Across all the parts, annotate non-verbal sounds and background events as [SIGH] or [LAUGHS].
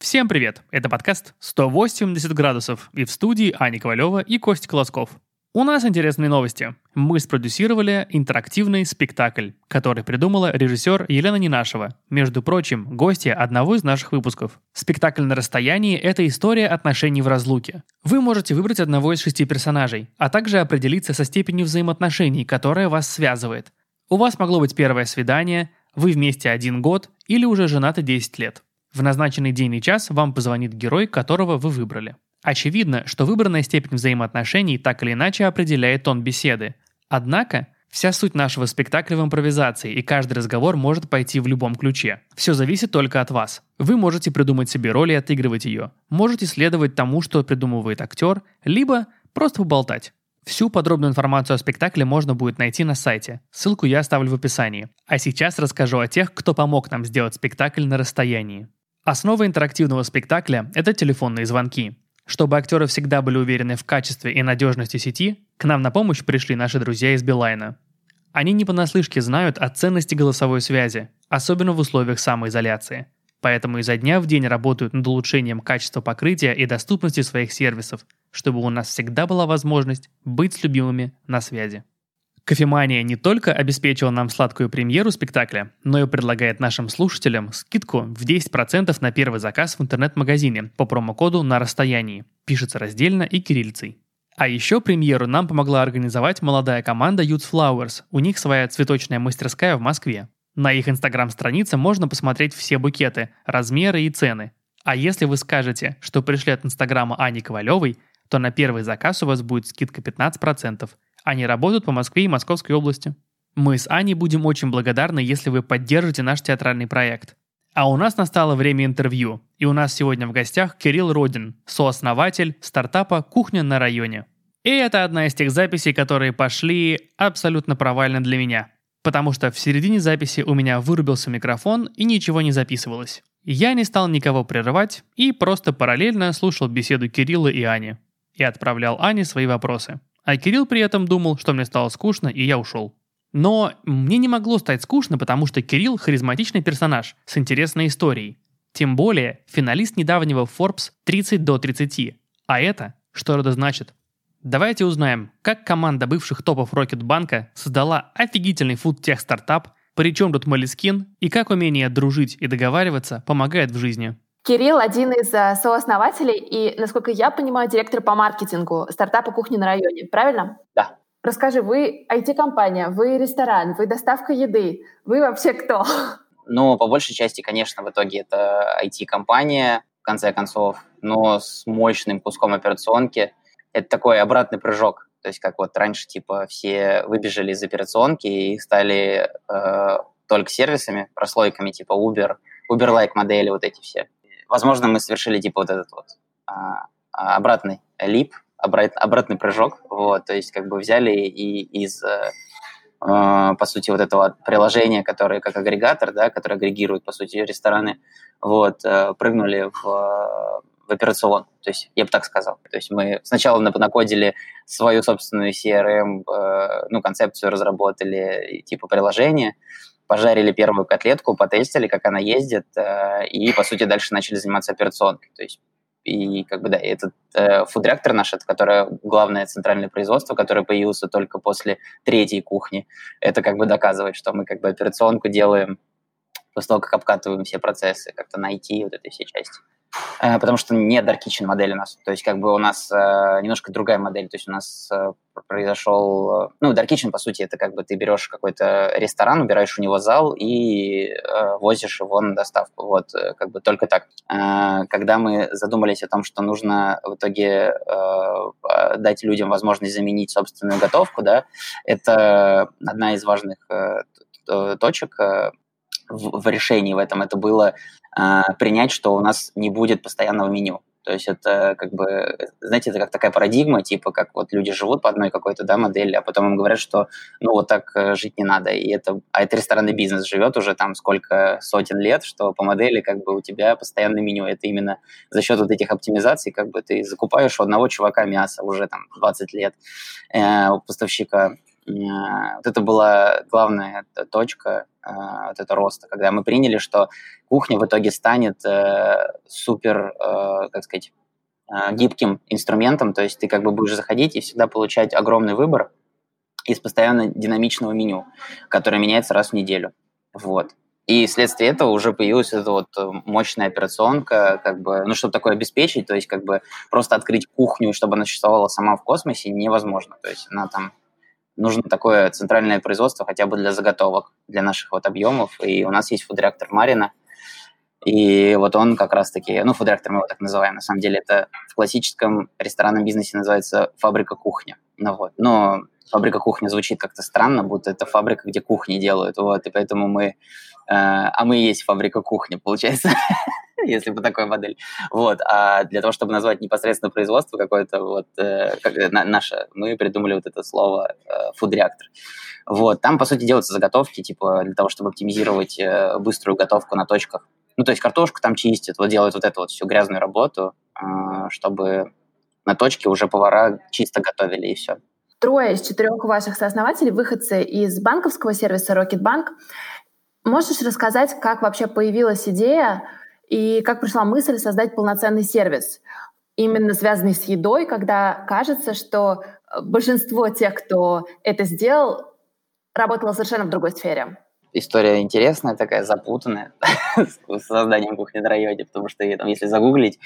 Всем привет! Это подкаст «180 градусов» и в студии Аня Ковалева и Костя Колосков. У нас интересные новости. Мы спродюсировали интерактивный спектакль, который придумала режиссер Елена Нинашева, между прочим, гостья одного из наших выпусков. Спектакль на расстоянии – это история отношений в разлуке. Вы можете выбрать одного из шести персонажей, а также определиться со степенью взаимоотношений, которая вас связывает. У вас могло быть первое свидание, вы вместе один год или уже женаты 10 лет. В назначенный день и час вам позвонит герой, которого вы выбрали. Очевидно, что выбранная степень взаимоотношений так или иначе определяет тон беседы. Однако, вся суть нашего спектакля в импровизации, и каждый разговор может пойти в любом ключе. Все зависит только от вас. Вы можете придумать себе роль и отыгрывать ее. Можете следовать тому, что придумывает актер, либо просто поболтать. Всю подробную информацию о спектакле можно будет найти на сайте. Ссылку я оставлю в описании. А сейчас расскажу о тех, кто помог нам сделать спектакль на расстоянии. Основа интерактивного спектакля – это телефонные звонки. Чтобы актеры всегда были уверены в качестве и надежности сети, к нам на помощь пришли наши друзья из Билайна. Они не понаслышке знают о ценности голосовой связи, особенно в условиях самоизоляции. Поэтому изо дня в день работают над улучшением качества покрытия и доступности своих сервисов, чтобы у нас всегда была возможность быть с любимыми на связи. Кофемания не только обеспечила нам сладкую премьеру спектакля, но и предлагает нашим слушателям скидку в 10% на первый заказ в интернет-магазине по промокоду «На расстоянии». Пишется раздельно и кириллицей. А еще премьеру нам помогла организовать молодая команда Youth Flowers. У них своя цветочная мастерская в Москве. На их инстаграм-странице можно посмотреть все букеты, размеры и цены. А если вы скажете, что пришли от инстаграма Ани Ковалевой, то на первый заказ у вас будет скидка 15%. Они работают по Москве и Московской области. Мы с Аней будем очень благодарны, если вы поддержите наш театральный проект. А у нас настало время интервью, и у нас сегодня в гостях Кирилл Родин, сооснователь стартапа «Кухня на районе». И это одна из тех записей, которые пошли абсолютно провально для меня. Потому что в середине записи у меня вырубился микрофон и ничего не записывалось. Я не стал никого прерывать и просто параллельно слушал беседу Кирилла и Ани. И отправлял Ане свои вопросы. А Кирилл при этом думал, что мне стало скучно, и я ушел. Но мне не могло стать скучно, потому что Кирилл харизматичный персонаж с интересной историей. Тем более, финалист недавнего Forbes 30 до 30. А это что это значит? Давайте узнаем, как команда бывших топов Рокетбанка создала офигительный фудтех стартап, причем тут Малискин, и как умение дружить и договариваться помогает в жизни. Кирилл один из э, сооснователей и, насколько я понимаю, директор по маркетингу стартапа «Кухни на районе», правильно? Да. Расскажи, вы IT-компания, вы ресторан, вы доставка еды, вы вообще кто? Ну, по большей части, конечно, в итоге это IT-компания, в конце концов, но с мощным куском операционки. Это такой обратный прыжок. То есть как вот раньше, типа, все выбежали из операционки и стали э, только сервисами, прослойками, типа Uber, Uber-like модели, вот эти все возможно, мы совершили типа вот этот вот а, а обратный лип, обрат, обратный прыжок, вот, то есть как бы взяли и из, э, э, по сути, вот этого приложения, которое как агрегатор, да, который агрегирует, по сути, рестораны, вот, э, прыгнули в, в операцион, то есть я бы так сказал. То есть мы сначала накодили свою собственную CRM, э, ну, концепцию разработали, типа приложения, пожарили первую котлетку, потестили, как она ездит, э, и, по сути, дальше начали заниматься операционкой. То есть и как бы да, этот э, фуд-реактор наш, это которое главное центральное производство, которое появился только после третьей кухни, это как бы доказывает, что мы как бы операционку делаем после того, как обкатываем все процессы, как-то найти вот этой все части. Э, потому что не Dark Kitchen модель у нас. То есть как бы у нас э, немножко другая модель. То есть у нас э, произошел... Э, ну, Dark Kitchen, по сути, это как бы ты берешь какой-то ресторан, убираешь у него зал и э, возишь его на доставку. Вот, э, как бы только так. Э, когда мы задумались о том, что нужно в итоге э, дать людям возможность заменить собственную готовку, да, это одна из важных э, точек э, в, в решении в этом. Это было э, принять, что у нас не будет постоянного меню. То есть это как бы, знаете, это как такая парадигма, типа как вот люди живут по одной какой-то да, модели, а потом им говорят, что ну вот так э, жить не надо. И это, а это ресторанный бизнес живет уже там сколько сотен лет, что по модели как бы у тебя постоянное меню. Это именно за счет вот этих оптимизаций как бы ты закупаешь у одного чувака мясо уже там 20 лет, э, у поставщика вот это была главная точка вот это роста, когда мы приняли, что кухня в итоге станет супер, как сказать, гибким инструментом, то есть ты как бы будешь заходить и всегда получать огромный выбор из постоянно динамичного меню, которое меняется раз в неделю. Вот. И вследствие этого уже появилась эта вот э, мощная операционка, как бы, ну, чтобы такое обеспечить, то есть как бы просто открыть кухню, чтобы она существовала сама в космосе, невозможно. То есть она там нужно такое центральное производство хотя бы для заготовок, для наших вот объемов. И у нас есть фудреактор Марина, и вот он как раз-таки, ну, фудреактор мы его так называем, на самом деле это в классическом ресторанном бизнесе называется фабрика кухни. Ну вот, но фабрика кухни звучит как-то странно, будто это фабрика, где кухни делают, вот, и поэтому мы, э, а мы и есть фабрика кухни, получается, [LAUGHS] если бы такая модель, вот, а для того, чтобы назвать непосредственно производство какое-то, вот, э, на, наше, мы придумали вот это слово э, фуд-реактор, вот, там, по сути, делаются заготовки, типа, для того, чтобы оптимизировать э, быструю готовку на точках, ну, то есть картошку там чистят, вот делают вот эту вот всю грязную работу, э, чтобы на точке уже повара чисто готовили, и все. Трое из четырех ваших сооснователей выходцы из банковского сервиса Rocketbank. Можешь рассказать, как вообще появилась идея и как пришла мысль создать полноценный сервис, именно связанный с едой, когда кажется, что большинство тех, кто это сделал, работало совершенно в другой сфере? История интересная такая, запутанная [LAUGHS] с созданием кухни на районе, потому что там, если загуглить,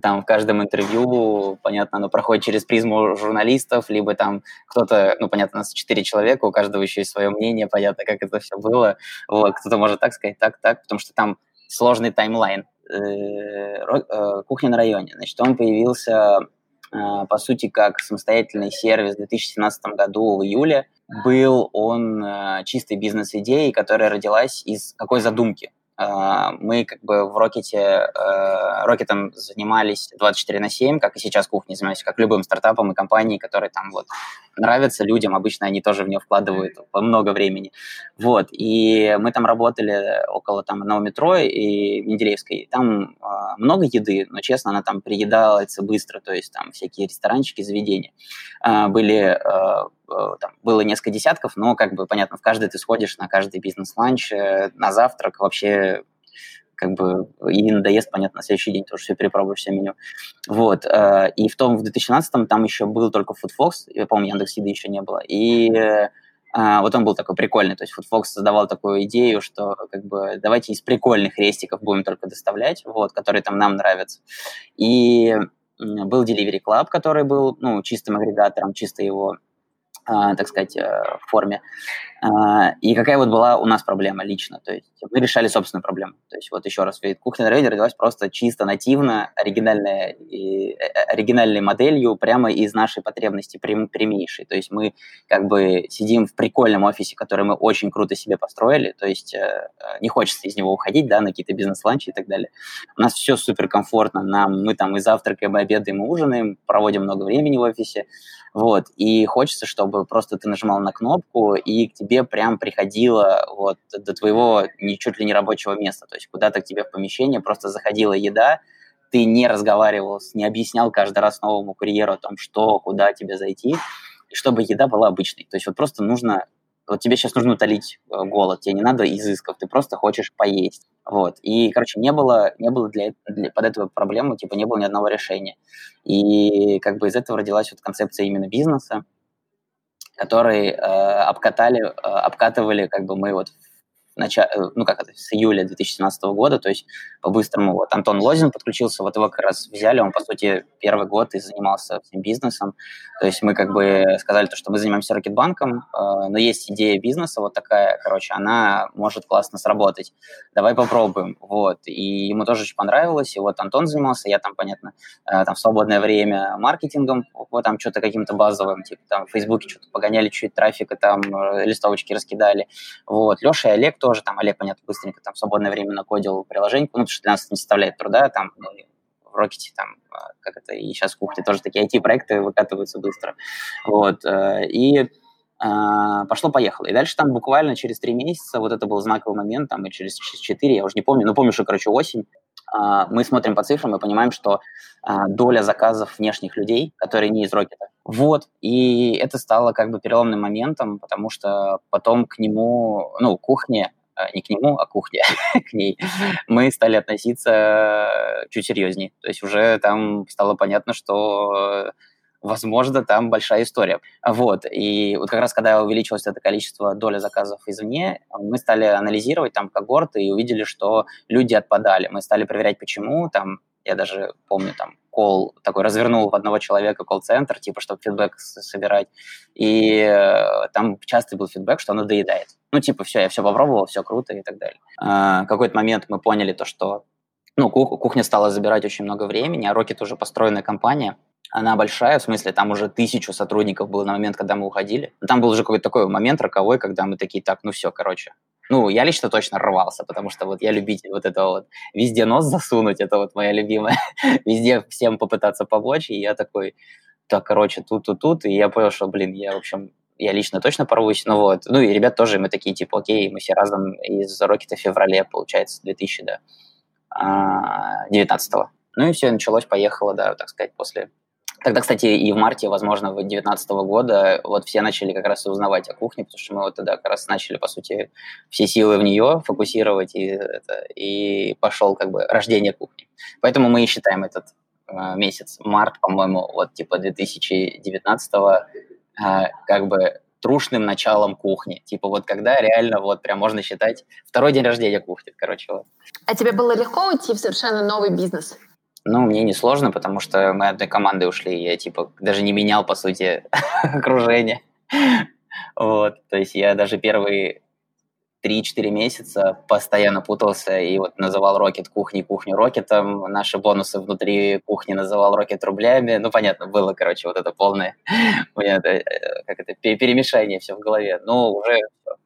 там в каждом интервью, понятно, оно проходит через призму журналистов, либо там кто-то, ну, понятно, у нас четыре человека, у каждого еще есть свое мнение, понятно, как это все было. Вот, кто-то может так сказать, так, так, потому что там сложный таймлайн. Э, э, кухня на районе. Значит, он появился Э, по сути, как самостоятельный сервис в 2017 году в июле. Был он э, чистой бизнес-идеей, которая родилась из какой задумки? Э, мы как бы в Рокете, Рокетом занимались 24 на 7, как и сейчас кухней занимаемся, как любым стартапом и компанией, которые там вот нравятся людям, обычно они тоже в нее вкладывают много времени. Вот, и мы там работали около там одного метро и Менделеевской, там много еды, но, честно, она там приедается быстро, то есть там всякие ресторанчики, заведения. Были там было несколько десятков, но, как бы, понятно, в каждый ты сходишь на каждый бизнес-ланч, э, на завтрак, вообще как бы и надоест, понятно, на следующий день тоже все перепробуешь, все меню. Вот. Э, и в том, в 2017-м там еще был только FoodFox, я помню, Яндекс Еды еще не было. И э, вот он был такой прикольный, то есть FoodFox создавал такую идею, что как бы давайте из прикольных рестиков будем только доставлять, вот, которые там нам нравятся. И был Delivery Club, который был, ну, чистым агрегатором, чисто его так сказать, э, форме. А, и какая вот была у нас проблема лично? То есть мы решали собственную проблему. То есть вот еще раз, кухня на районе родилась просто чисто нативно, оригинальная, э, э, оригинальной моделью прямо из нашей потребности прям, прямейшей. То есть мы как бы сидим в прикольном офисе, который мы очень круто себе построили, то есть не хочется из него уходить, да, на какие-то бизнес-ланчи и так далее. У нас все супер комфортно, нам, мы там и завтракаем, и обедаем, и ужинаем, проводим много времени в офисе, вот, и хочется, чтобы просто ты нажимал на кнопку, и к тебе прям приходило вот до твоего не, чуть ли не рабочего места, то есть куда-то к тебе в помещение просто заходила еда, ты не разговаривал, не объяснял каждый раз новому курьеру о том, что, куда тебе зайти, и чтобы еда была обычной. То есть вот просто нужно вот тебе сейчас нужно утолить э, голод, тебе не надо изысков, ты просто хочешь поесть. Вот. И, короче, не было, не было для, для, под эту проблему, типа, не было ни одного решения. И как бы из этого родилась вот концепция именно бизнеса, который э, обкатали, э, обкатывали как бы мы вот начале, э, ну как это, с июля 2017 года, то есть по-быстрому вот Антон Лозин подключился, вот его как раз взяли, он, по сути, первый год и занимался всем бизнесом, то есть мы как бы сказали, то, что мы занимаемся Рокетбанком, э, но есть идея бизнеса вот такая, короче, она может классно сработать, давай попробуем, вот, и ему тоже очень понравилось, и вот Антон занимался, я там, понятно, э, там в свободное время маркетингом, вот там что-то каким-то базовым, типа там в Фейсбуке что-то погоняли чуть трафика, там листовочки раскидали, вот, Леша и Олег тоже там Олег, понятно, быстренько там в свободное время накодил приложение, ну, потому что для нас не составляет труда, там ну, в Рокете, там, а, как это, и сейчас в кухне тоже такие IT-проекты выкатываются быстро, вот, э, и а, пошло-поехало. И дальше там буквально через три месяца, вот это был знаковый момент, там, и через четыре, я уже не помню, но помню, что, короче, осень, а, мы смотрим по цифрам и понимаем, что доля заказов внешних людей, которые не из Рокета, Вот, и это стало как бы переломным моментом, потому что потом к нему, ну, кухне, а, не к нему, а кухне, [LAUGHS] к ней, мы стали относиться чуть серьезнее. То есть уже там стало понятно, что возможно, там большая история. Вот, и вот как раз когда увеличилось это количество доля заказов извне, мы стали анализировать там когорты и увидели, что люди отпадали. Мы стали проверять, почему, там, я даже помню, там, кол такой развернул в одного человека колл-центр, типа, чтобы фидбэк собирать. И э, там часто был фидбэк, что оно доедает. Ну, типа, все, я все попробовал, все круто и так далее. А, какой-то момент мы поняли то, что ну, кухня стала забирать очень много времени, а Rocket уже построенная компания, она большая, в смысле, там уже тысячу сотрудников было на момент, когда мы уходили. Там был уже какой-то такой момент роковой, когда мы такие, так, ну все, короче, ну, я лично точно рвался, потому что вот я любитель вот этого вот везде нос засунуть, это вот моя любимая, [LAUGHS] везде всем попытаться помочь, и я такой, так, короче, тут, тут, тут, и я понял, что, блин, я, в общем, я лично точно порвусь, ну вот, ну и ребят тоже, мы такие, типа, окей, мы все разом из Рокета в феврале, получается, 2000, да, 19 -го. Ну и все, началось, поехало, да, так сказать, после Тогда, кстати, и в марте, возможно, 2019 года вот все начали как раз узнавать о кухне, потому что мы вот тогда как раз начали, по сути, все силы в нее фокусировать, и, это, и пошел как бы рождение кухни. Поэтому мы и считаем этот э, месяц, март, по-моему, вот типа 2019 э, как бы трушным началом кухни. Типа вот когда реально вот прям можно считать второй день рождения кухни, короче. Вот. А тебе было легко уйти в совершенно новый бизнес? Ну, мне не сложно, потому что мы одной командой ушли, я, типа, даже не менял, по сути, [LAUGHS] окружение. Вот, то есть я даже первые 3-4 месяца постоянно путался и вот называл Рокет кухней кухню Рокетом, наши бонусы внутри кухни называл Рокет рублями. Ну, понятно, было, короче, вот это полное [LAUGHS] понятно, как это, перемешание все в голове. Ну, уже,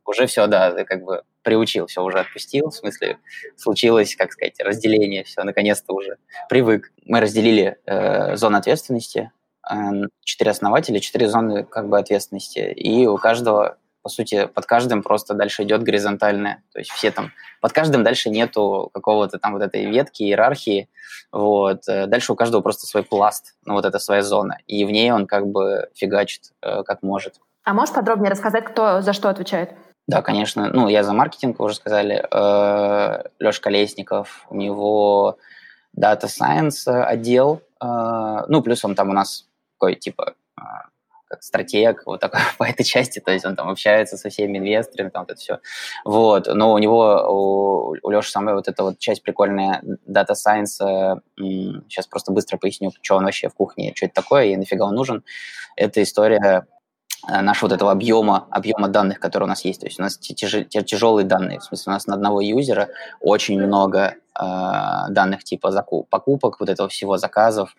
уже все, да, как бы приучил, все уже отпустил, в смысле случилось, как сказать, разделение, все, наконец-то уже привык. Мы разделили э, зоны ответственности, э, четыре основателя, четыре зоны как бы ответственности, и у каждого по сути, под каждым просто дальше идет горизонтальное. То есть все там, под каждым дальше нету какого-то там вот этой ветки, иерархии. Вот. Э, дальше у каждого просто свой пласт, ну вот это своя зона. И в ней он как бы фигачит, э, как может. А можешь подробнее рассказать, кто за что отвечает? Да, конечно. Ну, я за маркетинг, вы уже сказали. Э, Леша Колесников, у него Data Science отдел. Э, ну, плюс он там у нас такой, типа, э, как стратег, вот такой [LAUGHS] по этой части, то есть он там общается со всеми инвесторами, там вот это все. Вот, но у него, у, у Леши самая вот эта вот часть прикольная Data Science, сейчас просто быстро поясню, что он вообще в кухне, что это такое и нафига он нужен. Это история Э, нашего вот этого объема, объема данных, которые у нас есть. То есть у нас тяж, тяжелые данные, в смысле у нас на одного юзера очень много э, данных типа закуп, покупок, вот этого всего, заказов.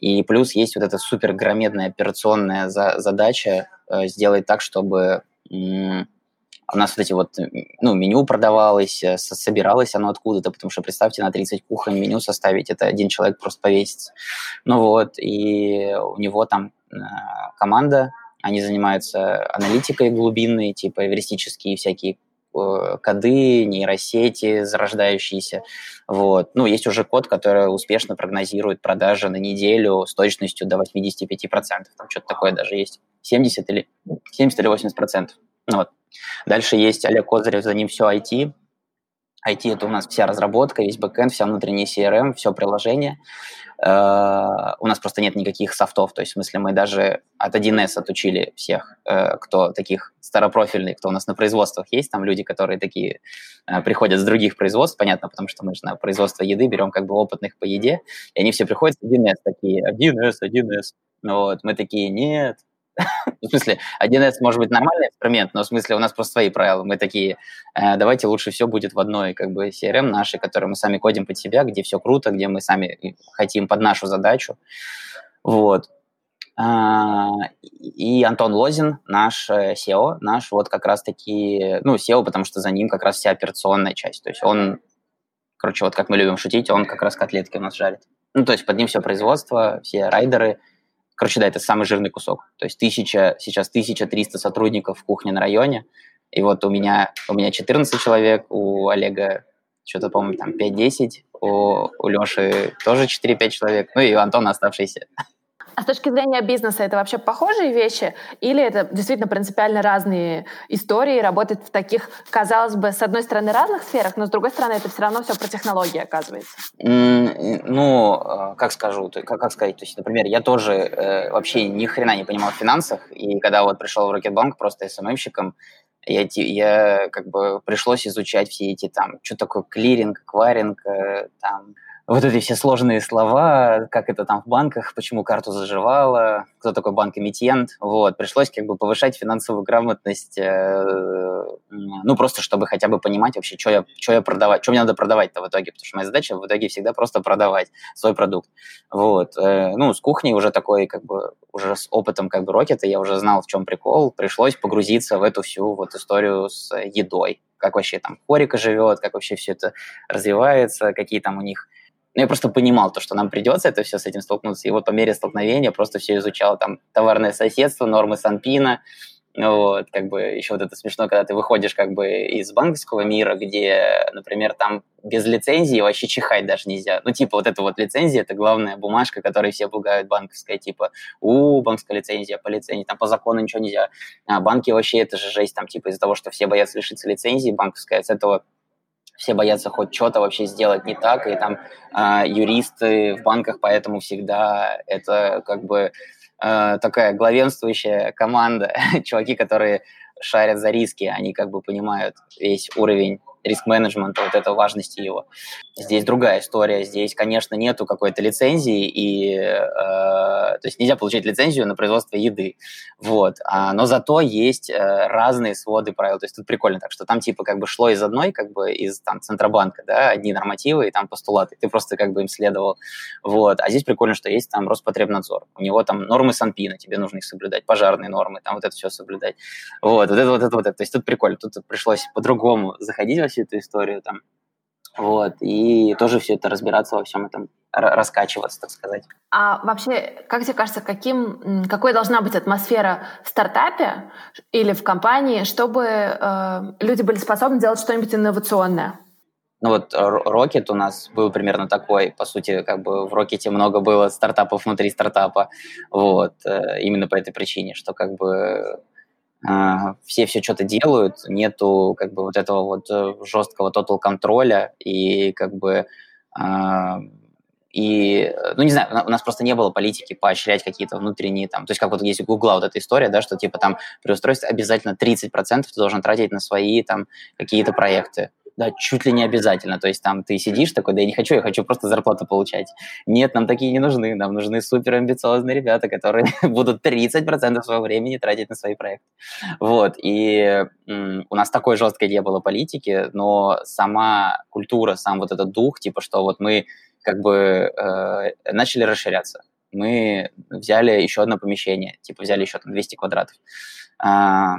И плюс есть вот эта супер громадная операционная за, задача э, сделать так, чтобы м- у нас вот эти вот, ну, меню продавалось, э, собиралось оно откуда-то, потому что представьте, на 30 кухонь меню составить, это один человек просто повесится. Ну вот, и у него там э, команда они занимаются аналитикой глубинной, типа эвристические всякие э, коды, нейросети зарождающиеся. Вот. Ну, есть уже код, который успешно прогнозирует продажи на неделю с точностью до 85%. Там что-то такое даже есть. 70 или, 70 или 80%. Ну, вот. Дальше есть Олег Козырев, за ним все IT. IT – это у нас вся разработка, весь бэкэнд, вся внутренняя CRM, все приложение. Э, у нас просто нет никаких софтов, то есть в смысле мы даже от 1С отучили всех, э, кто таких старопрофильных, кто у нас на производствах есть, там люди, которые такие э, приходят с других производств, понятно, потому что мы же на производство еды берем как бы опытных по еде, и они все приходят с 1С такие, 1С, 1С, вот, мы такие, нет, [LAUGHS] в смысле, 1С может быть нормальный инструмент, но в смысле у нас просто свои правила. Мы такие, э, давайте лучше все будет в одной как бы CRM нашей, которую мы сами кодим под себя, где все круто, где мы сами хотим под нашу задачу. Вот. А, и Антон Лозин, наш э, SEO, наш вот как раз-таки, ну, SEO, потому что за ним как раз вся операционная часть. То есть он, короче, вот как мы любим шутить, он как раз котлетки у нас жарит. Ну, то есть под ним все производство, все райдеры – Короче, да, это самый жирный кусок. То есть тысяча, сейчас 1300 сотрудников в кухне на районе. И вот у меня, у меня 14 человек, у Олега что-то, по-моему, там 5-10, у, у Леши тоже 4-5 человек, ну и у Антона оставшиеся. А с точки зрения бизнеса это вообще похожие вещи? Или это действительно принципиально разные истории, работать в таких, казалось бы, с одной стороны разных сферах, но с другой стороны это все равно все про технологии оказывается? Ну, э, как скажу, как, как сказать, то есть, например, я тоже э, вообще ни хрена не понимал в финансах, и когда вот пришел в Рокетбанк просто СММщиком, я, я как бы пришлось изучать все эти там, что такое клиринг, кваринг, э, там, вот эти все сложные слова, как это там в банках, почему карту заживала, кто такой банк-эмитент, вот, пришлось как бы повышать финансовую грамотность, э, ну, просто чтобы хотя бы понимать вообще, что я, что я продавать, что мне надо продавать-то в итоге, потому что моя задача в итоге всегда просто продавать свой продукт, вот, э, ну, с кухней уже такой, как бы, уже с опытом как бы рокета, я уже знал, в чем прикол, пришлось погрузиться в эту всю вот историю с едой, как вообще там хорика живет, как вообще все это развивается, какие там у них но ну, я просто понимал то, что нам придется это все с этим столкнуться. И вот по мере столкновения просто все изучал. Там товарное соседство, нормы Санпина, вот, как бы еще вот это смешно, когда ты выходишь как бы из банковского мира, где, например, там без лицензии вообще чихать даже нельзя. Ну, типа, вот эта вот лицензия, это главная бумажка, которой все пугают банковская, типа, у, банковская лицензия, по лицензии, там по закону ничего нельзя. А банки вообще, это же жесть, там, типа, из-за того, что все боятся лишиться лицензии банковской, от этого все боятся хоть что-то вообще сделать не так, и там э, юристы в банках, поэтому всегда это как бы э, такая главенствующая команда, [LAUGHS] чуваки, которые шарят за риски, они как бы понимают весь уровень риск-менеджмента, вот это важности его. Здесь другая история. Здесь, конечно, нету какой-то лицензии, и, э, то есть нельзя получить лицензию на производство еды. Вот. А, но зато есть э, разные своды правил. То есть тут прикольно так, что там типа как бы шло из одной, как бы из там Центробанка, да, одни нормативы и там постулаты. Ты просто как бы им следовал. Вот. А здесь прикольно, что есть там Роспотребнадзор. У него там нормы Санпина, тебе нужно их соблюдать, пожарные нормы, там вот это все соблюдать. Вот. Вот это, вот это, вот это. То есть тут прикольно. Тут пришлось по-другому заходить всю эту историю там. Вот, и тоже все это разбираться во всем этом, раскачиваться, так сказать. А вообще, как тебе кажется, каким, какой должна быть атмосфера в стартапе или в компании, чтобы э, люди были способны делать что-нибудь инновационное? Ну вот Rocket у нас был примерно такой, по сути, как бы в Rocket много было стартапов внутри стартапа, вот, э, именно по этой причине, что как бы все все что-то делают, нету как бы вот этого вот э, жесткого total контроля и как бы а, и, ну, не знаю, у нас просто не было политики поощрять какие-то внутренние там, то есть как вот есть у Гугла вот эта история, да, что типа там при устройстве обязательно 30% ты должен тратить на свои там какие-то проекты да, чуть ли не обязательно. То есть там ты сидишь такой, да я не хочу, я хочу просто зарплату получать. Нет, нам такие не нужны. Нам нужны супер амбициозные ребята, которые [LAUGHS] будут 30% своего времени тратить на свои проекты. Вот. И у нас такой жесткой не было политики, но сама культура, сам вот этот дух, типа, что вот мы как бы э, начали расширяться. Мы взяли еще одно помещение, типа взяли еще там 200 квадратов. А,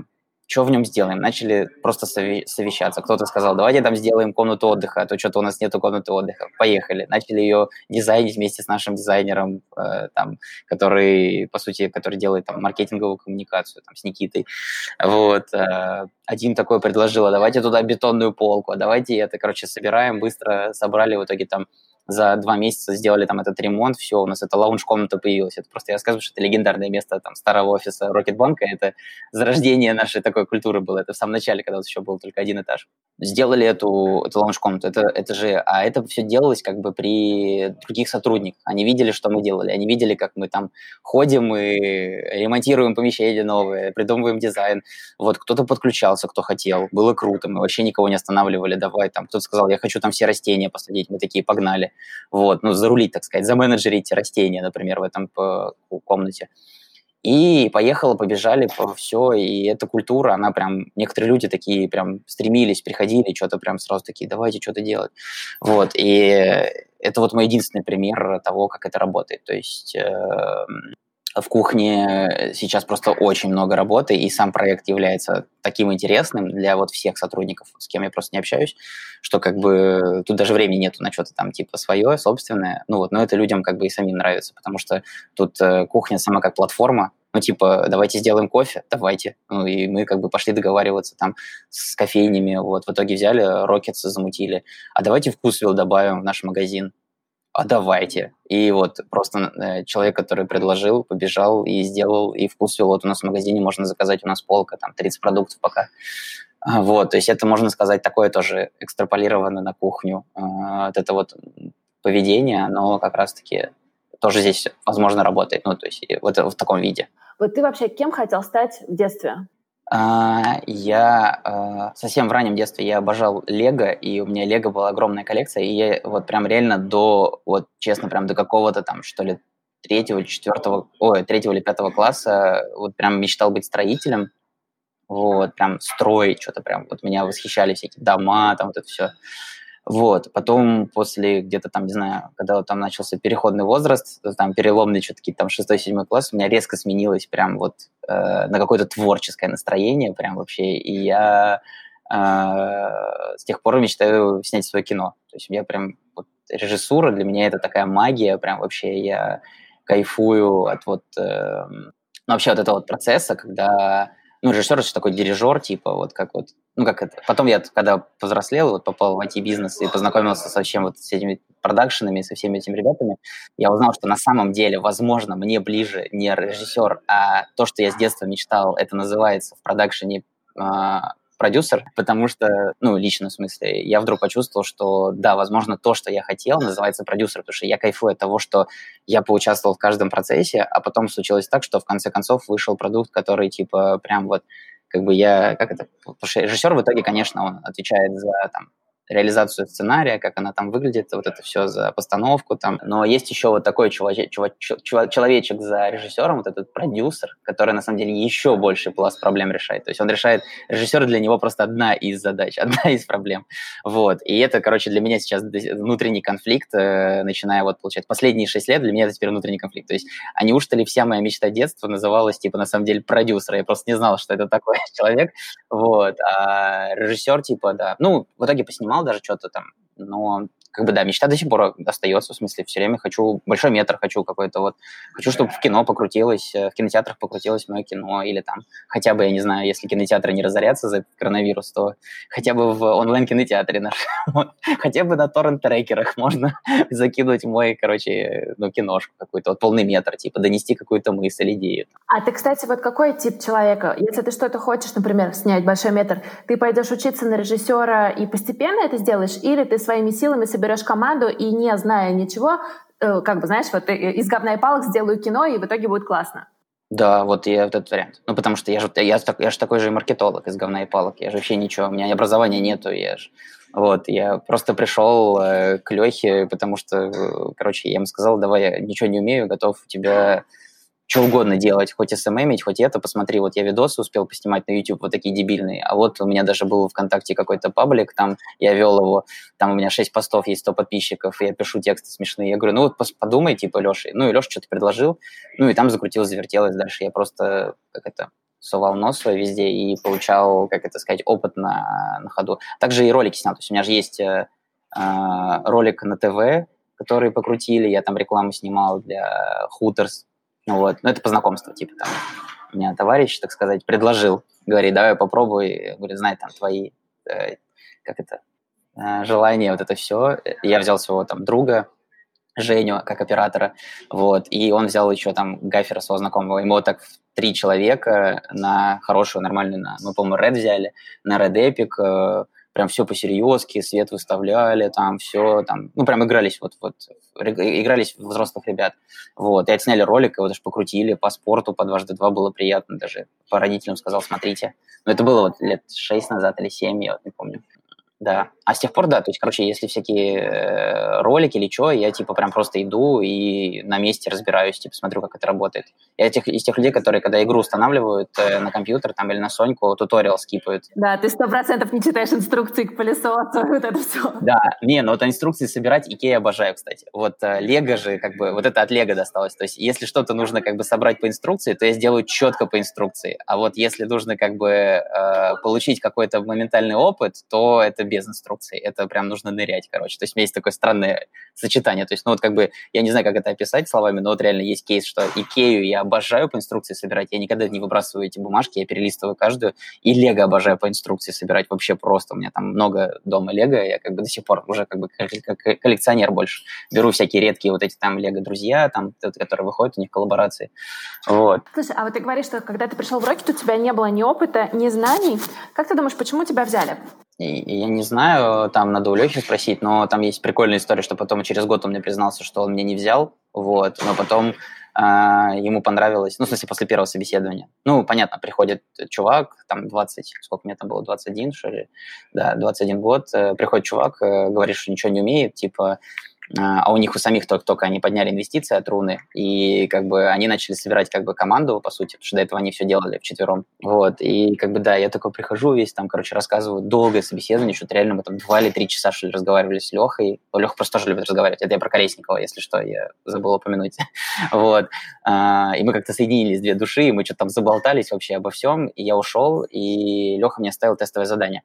что в нем сделаем? Начали просто совещаться. Кто-то сказал, давайте там сделаем комнату отдыха, а то что-то у нас нету комнаты отдыха. Поехали. Начали ее дизайнить вместе с нашим дизайнером, э, там, который, по сути, который делает там маркетинговую коммуникацию, там, с Никитой. Вот. Э, один такой предложил, а давайте туда бетонную полку, а давайте это, короче, собираем, быстро собрали в итоге там за два месяца сделали там этот ремонт, все, у нас эта лаунж-комната появилась. Это просто я рассказываю, что это легендарное место там старого офиса Рокетбанка, это зарождение нашей такой культуры было, это в самом начале, когда у нас еще был только один этаж. Сделали эту, эту лаунж-комнату, это, это же, а это все делалось как бы при других сотрудниках. Они видели, что мы делали, они видели, как мы там ходим и ремонтируем помещения новые, придумываем дизайн. Вот, кто-то подключался, кто хотел, было круто, мы вообще никого не останавливали, давай там, кто-то сказал, я хочу там все растения посадить, мы такие, погнали вот, ну, зарулить, так сказать, заменеджерить растения, например, в этом комнате. И поехало, побежали, по все, и эта культура, она прям, некоторые люди такие прям стремились, приходили, что-то прям сразу такие, давайте что-то делать. Вот, и это вот мой единственный пример того, как это работает. То есть э, в кухне сейчас просто очень много работы, и сам проект является таким интересным для вот всех сотрудников, с кем я просто не общаюсь, что как бы тут даже времени нету на что-то там типа свое, собственное. Ну вот, но это людям как бы и самим нравится, потому что тут э, кухня сама как платформа, ну, типа, давайте сделаем кофе, давайте. Ну, и мы как бы пошли договариваться там с кофейнями, вот, в итоге взяли, Рокетс замутили, а давайте вкусвилл добавим в наш магазин а давайте. И вот просто э, человек, который предложил, побежал и сделал, и вкусвил. Вот у нас в магазине можно заказать, у нас полка, там 30 продуктов пока. А, вот, то есть это, можно сказать, такое тоже экстраполированное на кухню. А, вот это вот поведение, оно как раз-таки тоже здесь, возможно, работает, ну, то есть вот в таком виде. Вот ты вообще кем хотел стать в детстве? А, я совсем в раннем детстве я обожал Лего, и у меня Лего была огромная коллекция, и я вот прям реально до, вот честно, прям до какого-то там, что ли, третьего, четвертого, ой, третьего или пятого класса вот прям мечтал быть строителем, вот, прям строить что-то прям, вот меня восхищали всякие дома, там вот это все. Вот, потом после где-то там, не знаю, когда вот там начался переходный возраст, там переломный что-то какие-то там 6-7 класс, у меня резко сменилось прям вот э, на какое-то творческое настроение прям вообще, и я э, с тех пор мечтаю снять свое кино. То есть я прям вот, режиссура для меня это такая магия, прям вообще я кайфую от вот э, ну, вообще от этого вот процесса, когда ну, режиссер это такой дирижер, типа, вот как вот, ну, как это. Потом я, когда повзрослел, вот попал в IT-бизнес и познакомился со всем вот с этими продакшенами, со всеми этими ребятами, я узнал, что на самом деле, возможно, мне ближе не режиссер, а то, что я с детства мечтал, это называется в продакшене а, продюсер, потому что, ну, лично в смысле, я вдруг почувствовал, что, да, возможно, то, что я хотел, называется продюсер, потому что я кайфую от того, что я поучаствовал в каждом процессе, а потом случилось так, что в конце концов вышел продукт, который, типа, прям вот, как бы я, как это, потому что режиссер в итоге, конечно, он отвечает за, там, реализацию сценария, как она там выглядит, вот это все за постановку там. Но есть еще вот такой человечек, человечек за режиссером, вот этот продюсер, который на самом деле еще больше пласт проблем решает. То есть он решает, режиссер для него просто одна из задач, [LAUGHS] одна из проблем. Вот. И это, короче, для меня сейчас внутренний конфликт, э, начиная вот, получается, последние шесть лет для меня это теперь внутренний конфликт. То есть, а неужто ли вся моя мечта детства называлась, типа, на самом деле, продюсер? Я просто не знал, что это такой [LAUGHS] человек. Вот. А режиссер, типа, да. Ну, в итоге поснимал снимал даже что-то там, но как бы да, мечта до сих пор остается, в смысле, все время хочу большой метр, хочу какой-то вот, хочу, чтобы в кино покрутилось, э, в кинотеатрах покрутилось мое кино, или там хотя бы, я не знаю, если кинотеатры не разорятся за коронавирус, то хотя бы в онлайн-кинотеатре наш, [LAUGHS] хотя бы на торрент-трекерах можно [LAUGHS] закинуть мой, короче, ну, киношку какую-то, вот полный метр, типа, донести какую-то мысль, идею. А ты, кстати, вот какой тип человека? Если ты что-то хочешь, например, снять большой метр, ты пойдешь учиться на режиссера и постепенно это сделаешь, или ты своими силами собираешь берешь команду и не зная ничего, э, как бы, знаешь, вот из говна и палок сделаю кино, и в итоге будет классно. Да, вот я вот этот вариант. Ну, потому что я же, я, я же такой же маркетолог из говна и палок. Я же вообще ничего, у меня образования нету, я же... Вот, я просто пришел э, к Лехе, потому что, э, короче, я ему сказал, давай, я ничего не умею, готов тебя что угодно делать, хоть СММить, хоть это, посмотри, вот я видосы успел поснимать на YouTube, вот такие дебильные, а вот у меня даже был ВКонтакте какой-то паблик, там я вел его, там у меня 6 постов, есть 100 подписчиков, я пишу тексты смешные, я говорю, ну вот подумай, типа, Леша, ну и Леша что-то предложил, ну и там закрутилось, завертелось, дальше. Я просто, как это, сувал нос свой везде и получал, как это сказать, опыт на, на ходу. Также и ролики снял, то есть у меня же есть э, э ролик на ТВ, который покрутили, я там рекламу снимал для ну вот, ну это по знакомству, типа там. Меня товарищ, так сказать, предложил, говорит, давай попробуй, говорит, знай там твои, э, как это, э, желания, вот это все. Я взял своего там друга, Женю, как оператора, вот, и он взял еще там гафера своего знакомого, ему вот так три человека на хорошую, нормальную, на, мы, по-моему, Red взяли, на Red Epic, э, прям все по-серьезки, свет выставляли, там все, там, ну, прям игрались вот, вот, игрались взрослых ребят. Вот, и отсняли ролик, его даже покрутили по спорту, по дважды два было приятно, даже по родителям сказал, смотрите. Но это было вот лет шесть назад или семь, я вот не помню. Да. А с тех пор, да, то есть, короче, если всякие э, ролики или что, я, типа, прям просто иду и на месте разбираюсь, типа, смотрю, как это работает. Я тех, из тех людей, которые, когда игру устанавливают э, на компьютер там или на Соньку, туториал скипают. Да, ты сто процентов не читаешь инструкции к пылесосу, [LAUGHS] вот это все. Да, не, ну вот инструкции собирать Икея обожаю, кстати. Вот э, Лего же, как бы, вот это от Лего досталось. То есть, если что-то нужно, как бы, собрать по инструкции, то я сделаю четко по инструкции. А вот если нужно, как бы, получить какой-то моментальный опыт, то это без инструкции. Это прям нужно нырять, короче. То есть у меня есть такое странное сочетание. То есть, ну вот как бы, я не знаю, как это описать словами, но вот реально есть кейс, что Икею я обожаю по инструкции собирать. Я никогда не выбрасываю эти бумажки, я перелистываю каждую. И Лего обожаю по инструкции собирать вообще просто. У меня там много дома Лего, я как бы до сих пор уже как бы коллекционер больше. Беру всякие редкие вот эти там Лего-друзья, там, которые выходят, у них коллаборации. Вот. Слушай, а вот ты говоришь, что когда ты пришел в Рокет, у тебя не было ни опыта, ни знаний. Как ты думаешь, почему тебя взяли? Я не знаю, там надо у Лехи спросить, но там есть прикольная история, что потом через год он мне признался, что он меня не взял, вот, но потом э, ему понравилось, ну, в смысле, после первого собеседования. Ну, понятно, приходит чувак, там 20, сколько мне там было, 21, что ли, да, 21 год, э, приходит чувак, э, говорит, что ничего не умеет, типа, а, а у них у самих только-только они подняли инвестиции от Руны, и как бы они начали собирать как бы команду, по сути, потому что до этого они все делали вчетвером. Вот, и как бы да, я такой прихожу весь, там, короче, рассказываю долгое собеседование, что-то реально мы там два или три часа, что ли, разговаривали с Лехой. Леха просто тоже любит разговаривать, это я про Колесникова, если что, я забыл упомянуть. [LAUGHS] вот, а, и мы как-то соединились, две души, и мы что-то там заболтались вообще обо всем, и я ушел, и Леха мне оставил тестовое задание.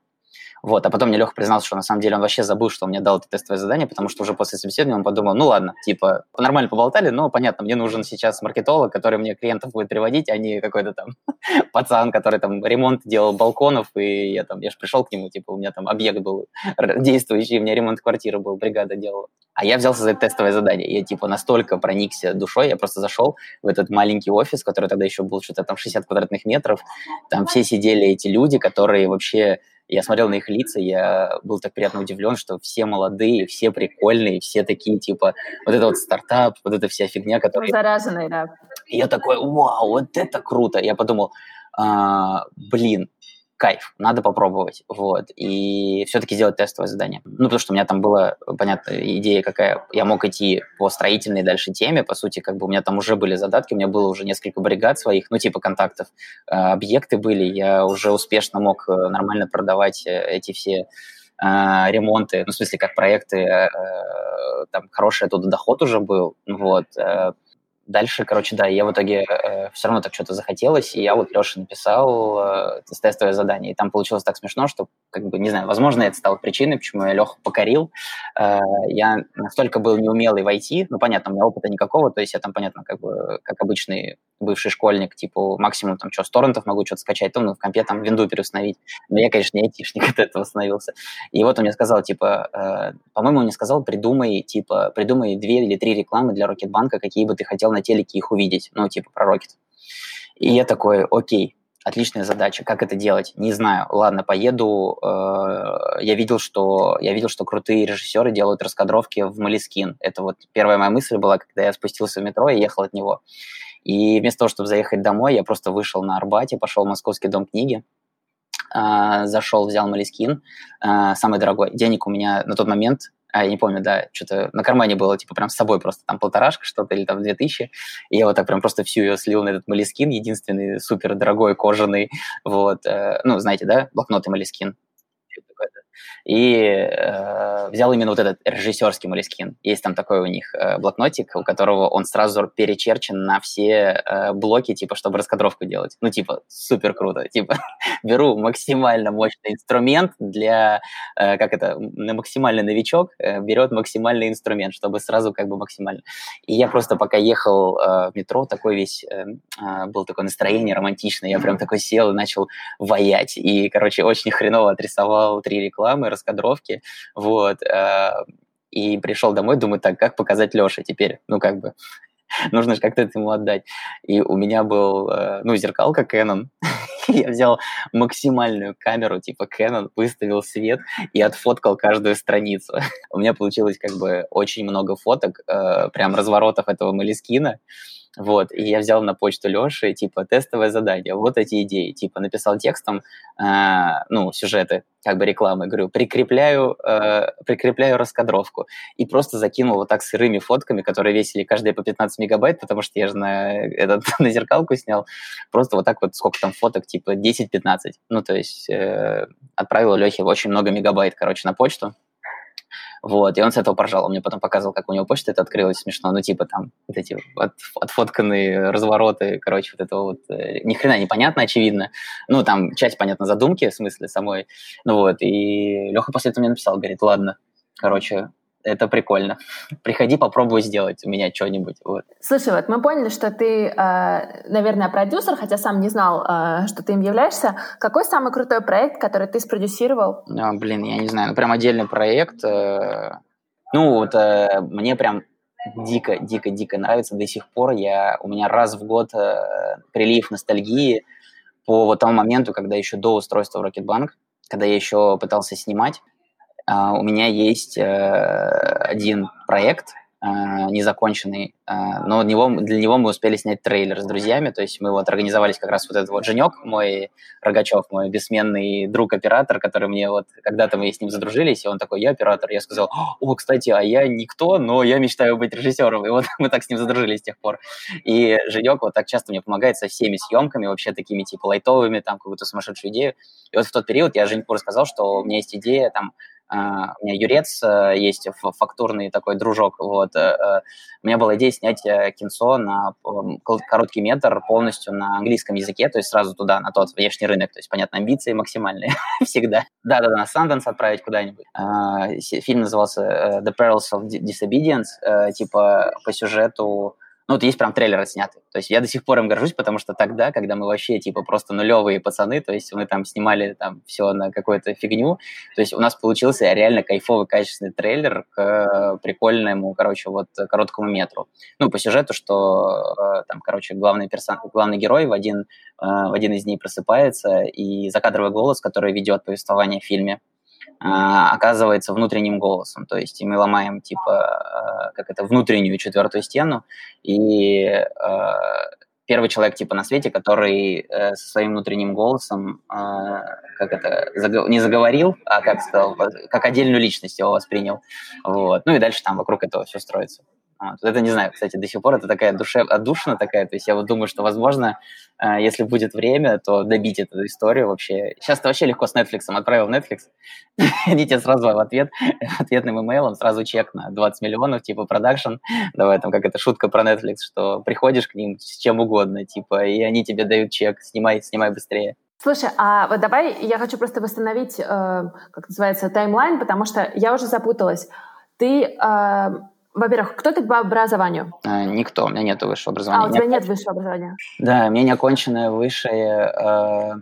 Вот, а потом мне Леха признался, что на самом деле он вообще забыл, что он мне дал это тестовое задание, потому что уже после собеседования он подумал, ну ладно, типа, нормально поболтали, но понятно, мне нужен сейчас маркетолог, который мне клиентов будет приводить, а не какой-то там [LAUGHS] пацан, который там ремонт делал балконов, и я там, я же пришел к нему, типа, у меня там объект был действующий, у меня ремонт квартиры был, бригада делала. А я взялся за это тестовое задание. Я, типа, настолько проникся душой, я просто зашел в этот маленький офис, который тогда еще был что-то там 60 квадратных метров, там все сидели эти люди, которые вообще я смотрел на их лица, я был так приятно удивлен, что все молодые, все прикольные, все такие, типа, вот это вот стартап, вот эта вся фигня, которая... Зараженные, да. И я такой, вау, вот это круто. Я подумал, а, блин, кайф, надо попробовать, вот, и все-таки сделать тестовое задание. Ну, потому что у меня там была, понятно, идея какая, я мог идти по строительной дальше теме, по сути, как бы у меня там уже были задатки, у меня было уже несколько бригад своих, ну, типа контактов, э, объекты были, я уже успешно мог э, нормально продавать э, эти все ремонты, ну, в смысле, как проекты, там хороший оттуда доход уже был, вот, Дальше, короче, да, я в итоге э, все равно так что-то захотелось, и я вот Леше написал э, тестовое задание, и там получилось так смешно, что, как бы, не знаю, возможно, это стало причиной, почему я Леху покорил. Э, я настолько был неумелый в IT, ну, понятно, у меня опыта никакого, то есть я там, понятно, как бы, как обычный бывший школьник, типа, максимум там что, с торрентов могу что-то скачать, ну, в компе там винду переустановить, но я, конечно, не айтишник [LAUGHS] от этого становился. И вот он мне сказал, типа, э, по-моему, он мне сказал, придумай, типа, придумай две или три рекламы для Рокетбанка, какие бы ты хотел на телеке их увидеть, ну, типа про Rocket. И я такой, окей, отличная задача. Как это делать? Не знаю. Ладно, поеду. Э, я видел, что я видел, что крутые режиссеры делают раскадровки в Moleskine. Это вот первая моя мысль была, когда я спустился в метро и ехал от него. И вместо того, чтобы заехать домой, я просто вышел на Арбате, пошел в Московский дом книги, э, зашел, взял Moleskine, э, самый дорогой. Денег у меня на тот момент а, я не помню, да, что-то на кармане было, типа, прям с собой просто там полторашка что-то или там две тысячи, и я вот так прям просто всю ее слил на этот Moleskine, единственный супер дорогой, кожаный, вот, э, ну, знаете, да, блокноты Moleskine, и э, взял именно вот этот режиссерский Moleskine. Есть там такой у них э, блокнотик, у которого он сразу перечерчен на все э, блоки, типа, чтобы раскадровку делать. Ну, типа, супер круто. Типа, [LAUGHS] беру максимально мощный инструмент для, э, как это, максимальный новичок э, берет максимальный инструмент, чтобы сразу как бы максимально. И я просто пока ехал э, в метро, такой весь, э, э, был такое настроение романтичное, я прям такой сел и начал воять. И, короче, очень хреново отрисовал три рекламы, раскадровки, вот, э, и пришел домой, думаю, так, как показать Леше теперь, ну, как бы, [LAUGHS] нужно же как-то это ему отдать. И у меня был, э, ну, зеркалка Canon, [LAUGHS] я взял максимальную камеру типа Canon, выставил свет и отфоткал каждую страницу. [LAUGHS] у меня получилось как бы очень много фоток, э, прям разворотов этого Малискина, вот, и я взял на почту Леши, типа, тестовое задание, вот эти идеи, типа, написал текстом, э, ну, сюжеты, как бы рекламы, говорю, прикрепляю, э, прикрепляю раскадровку, и просто закинул вот так сырыми фотками, которые весили каждая по 15 мегабайт, потому что я же на, этот, [LAUGHS] на зеркалку снял, просто вот так вот, сколько там фоток, типа, 10-15, ну, то есть э, отправил Лехе очень много мегабайт, короче, на почту, Вот, и он с этого поржал. Он мне потом показывал, как у него почта это открылась, смешно. Ну, типа там вот эти от, отфотканные развороты, короче, вот это вот, э, ни хрена непонятно, очевидно. Ну, там часть, понятно, задумки, в смысле, самой. Ну, вот, и Леха после этого мне написал, говорит, ладно, короче, это прикольно. Приходи, попробуй сделать у меня что-нибудь. Вот. Слушай, вот мы поняли, что ты, э, наверное, продюсер, хотя сам не знал, э, что ты им являешься. Какой самый крутой проект, который ты спродюсировал? А, блин, я не знаю, ну прям отдельный проект. Э, ну вот мне прям дико, дико, дико нравится до сих пор. Я, у меня раз в год прилив ностальгии по вот тому моменту, когда еще до устройства в Рокетбанк, когда я еще пытался снимать, у меня есть uh, один проект, uh, незаконченный, но него, для него мы успели снять трейлер с друзьями, то есть мы вот организовались как раз вот этот вот Женек, мой Рогачев, мой бессменный друг-оператор, который мне вот, когда-то мы с ним задружились, и он такой, я оператор, я сказал, о, кстати, а я никто, но я мечтаю быть режиссером, и вот [LAUGHS] мы так с ним задружились с тех пор. И Женек вот так часто мне помогает со всеми съемками, вообще такими типа лайтовыми, там какую-то сумасшедшую идею. И вот в тот период я Женьку рассказал, что у меня есть идея там Uh, у меня юрец uh, есть, фактурный такой дружок, вот. Uh, у меня была идея снять кинцо на короткий метр полностью на английском языке, то есть сразу туда, на тот внешний рынок, то есть, понятно, амбиции максимальные [LAUGHS] всегда. Да-да-да, на Sundance отправить куда-нибудь. Фильм назывался The Perils of Disobedience, типа по сюжету ну, вот есть прям трейлеры сняты. То есть я до сих пор им горжусь, потому что тогда, когда мы вообще, типа, просто нулевые пацаны, то есть мы там снимали там все на какую-то фигню, то есть у нас получился реально кайфовый, качественный трейлер к э, прикольному, короче, вот короткому метру. Ну, по сюжету, что э, там, короче, главный персон... главный герой в один, э, в один из дней просыпается, и закадровый голос, который ведет повествование в фильме, оказывается внутренним голосом. То есть мы ломаем, типа, а, как это, внутреннюю четвертую стену, и а, первый человек, типа, на свете, который э, со своим внутренним голосом, как это, не заговорил, а как сказал, как отдельную личность его воспринял. Вот. Ну и дальше там вокруг этого все строится. Вот. Это не знаю, кстати, до сих пор это такая душев... отдушина такая, то есть я вот думаю, что, возможно, э, если будет время, то добить эту историю вообще. Сейчас это вообще легко с Netflix. Отправил Netflix, [LAUGHS] они тебе сразу в ответ, [LAUGHS] ответным имейлом сразу чек на 20 миллионов, типа продакшн, давай там как это шутка про Netflix, что приходишь к ним с чем угодно, типа, и они тебе дают чек, снимай, снимай быстрее. Слушай, а вот давай я хочу просто восстановить, э, как называется, таймлайн, потому что я уже запуталась. Ты э, во-первых, кто ты по образованию? А, никто, у меня нет высшего образования. А, у тебя нет высшего образования? Да, у меня неоконченное высшее. Э,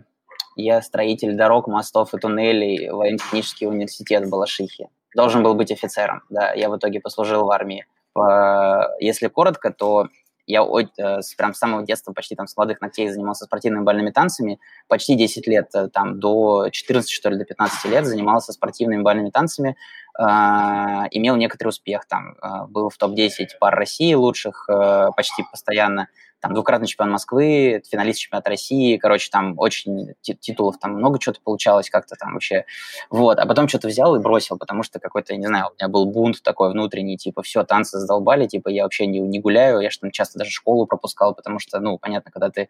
я строитель дорог, мостов и туннелей, военно-технический университет в Балашихе. Должен был быть офицером, да, я в итоге послужил в армии. По, если коротко, то я э, прям с самого детства, почти там с молодых ногтей занимался спортивными бальными танцами. Почти 10 лет, э, там до 14, что ли, до 15 лет занимался спортивными бальными танцами. А, имел некоторый успех. Там а, был в топ-10 пар России лучших а, почти постоянно. Там двукратный чемпион Москвы, финалист чемпионата России. Короче, там очень титулов, там много чего-то получалось как-то там вообще. Вот. А потом что-то взял и бросил, потому что какой-то, не знаю, у меня был бунт такой внутренний, типа, все, танцы задолбали, типа, я вообще не, не гуляю, я же там часто даже школу пропускал, потому что, ну, понятно, когда ты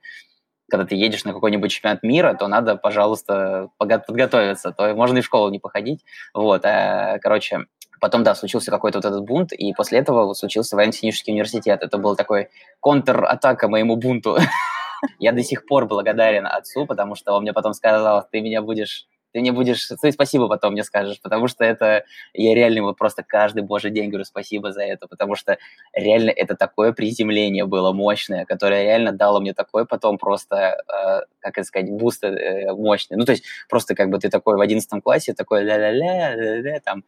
когда ты едешь на какой-нибудь чемпионат мира, то надо, пожалуйста, подготовиться, то можно и в школу не походить. Вот, а, короче, потом, да, случился какой-то вот этот бунт, и после этого случился военно-технический университет. Это был такой контр-атака моему бунту. [LAUGHS] Я до сих пор благодарен отцу, потому что он мне потом сказал, ты меня будешь ты мне будешь, ты спасибо потом мне скажешь, потому что это, я реально вот просто каждый божий день говорю спасибо за это, потому что реально это такое приземление было мощное, которое реально дало мне такой потом просто, э, как это сказать, буст э, мощный. Ну, то есть просто как бы ты такой в одиннадцатом классе, такой ля-ля-ля, ля-ля, там,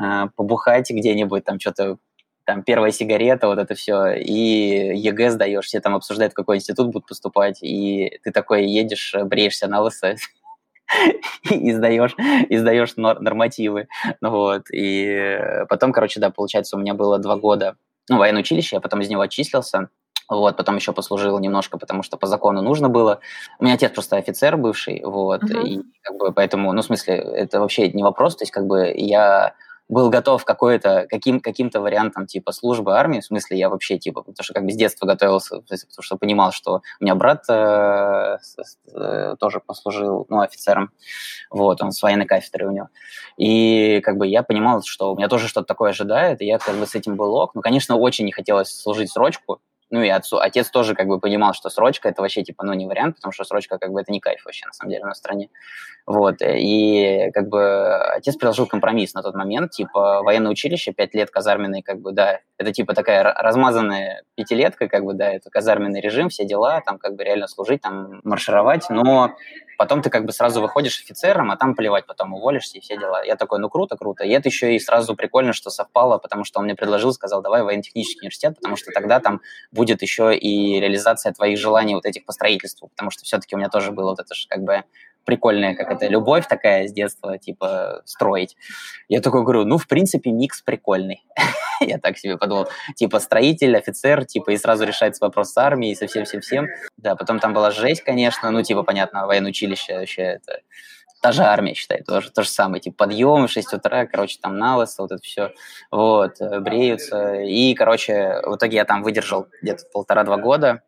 э, побухать где-нибудь, там что-то там первая сигарета, вот это все, и ЕГЭ сдаешь, все там обсуждают, в какой институт будут поступать, и ты такой едешь, бреешься на лысо, [LAUGHS] и сдаешь, и сдаешь нормативы. Вот. И потом, короче, да, получается, у меня было два года ну, военное училище, я потом из него отчислился, вот, потом еще послужил немножко, потому что по закону нужно было. У меня отец просто офицер бывший, вот, uh-huh. и как бы поэтому, ну, в смысле, это вообще не вопрос, то есть как бы я был готов какой-то, каким, каким-то вариантом типа службы армии, в смысле я вообще типа, потому что как бы с детства готовился, потому что понимал, что у меня брат э, э, тоже послужил, ну, офицером, вот, он с военной кафедры у него, и как бы я понимал, что у меня тоже что-то такое ожидает, и я как бы с этим был ок, ну, конечно, очень не хотелось служить срочку, ну и отцу, отец тоже как бы понимал, что срочка это вообще типа, ну не вариант, потому что срочка как бы это не кайф вообще на самом деле на стране. Вот, и как бы отец предложил компромисс на тот момент, типа военное училище, пять лет казарменный, как бы, да, это типа такая размазанная пятилетка, как бы, да, это казарменный режим, все дела, там как бы реально служить, там маршировать, но потом ты как бы сразу выходишь офицером, а там плевать, потом уволишься и все дела. Я такой, ну круто, круто. И это еще и сразу прикольно, что совпало, потому что он мне предложил, сказал, давай военно-технический университет, потому что тогда там будет еще и реализация твоих желаний вот этих по строительству, потому что все-таки у меня тоже было вот это же как бы прикольная, как это, любовь такая с детства, типа, строить. Я такой говорю, ну, в принципе, микс прикольный. [LAUGHS] Я так себе подумал. Типа, строитель, офицер, типа, и сразу решается вопрос с армией, со всем-всем-всем. Да, потом там была жесть, конечно, ну, типа, понятно, военное вообще это та же армия, считай, тоже то же самое, типа подъем в 6 утра, короче, там налысо, вот это все, вот, э, бреются, и, короче, в итоге я там выдержал где-то полтора-два года,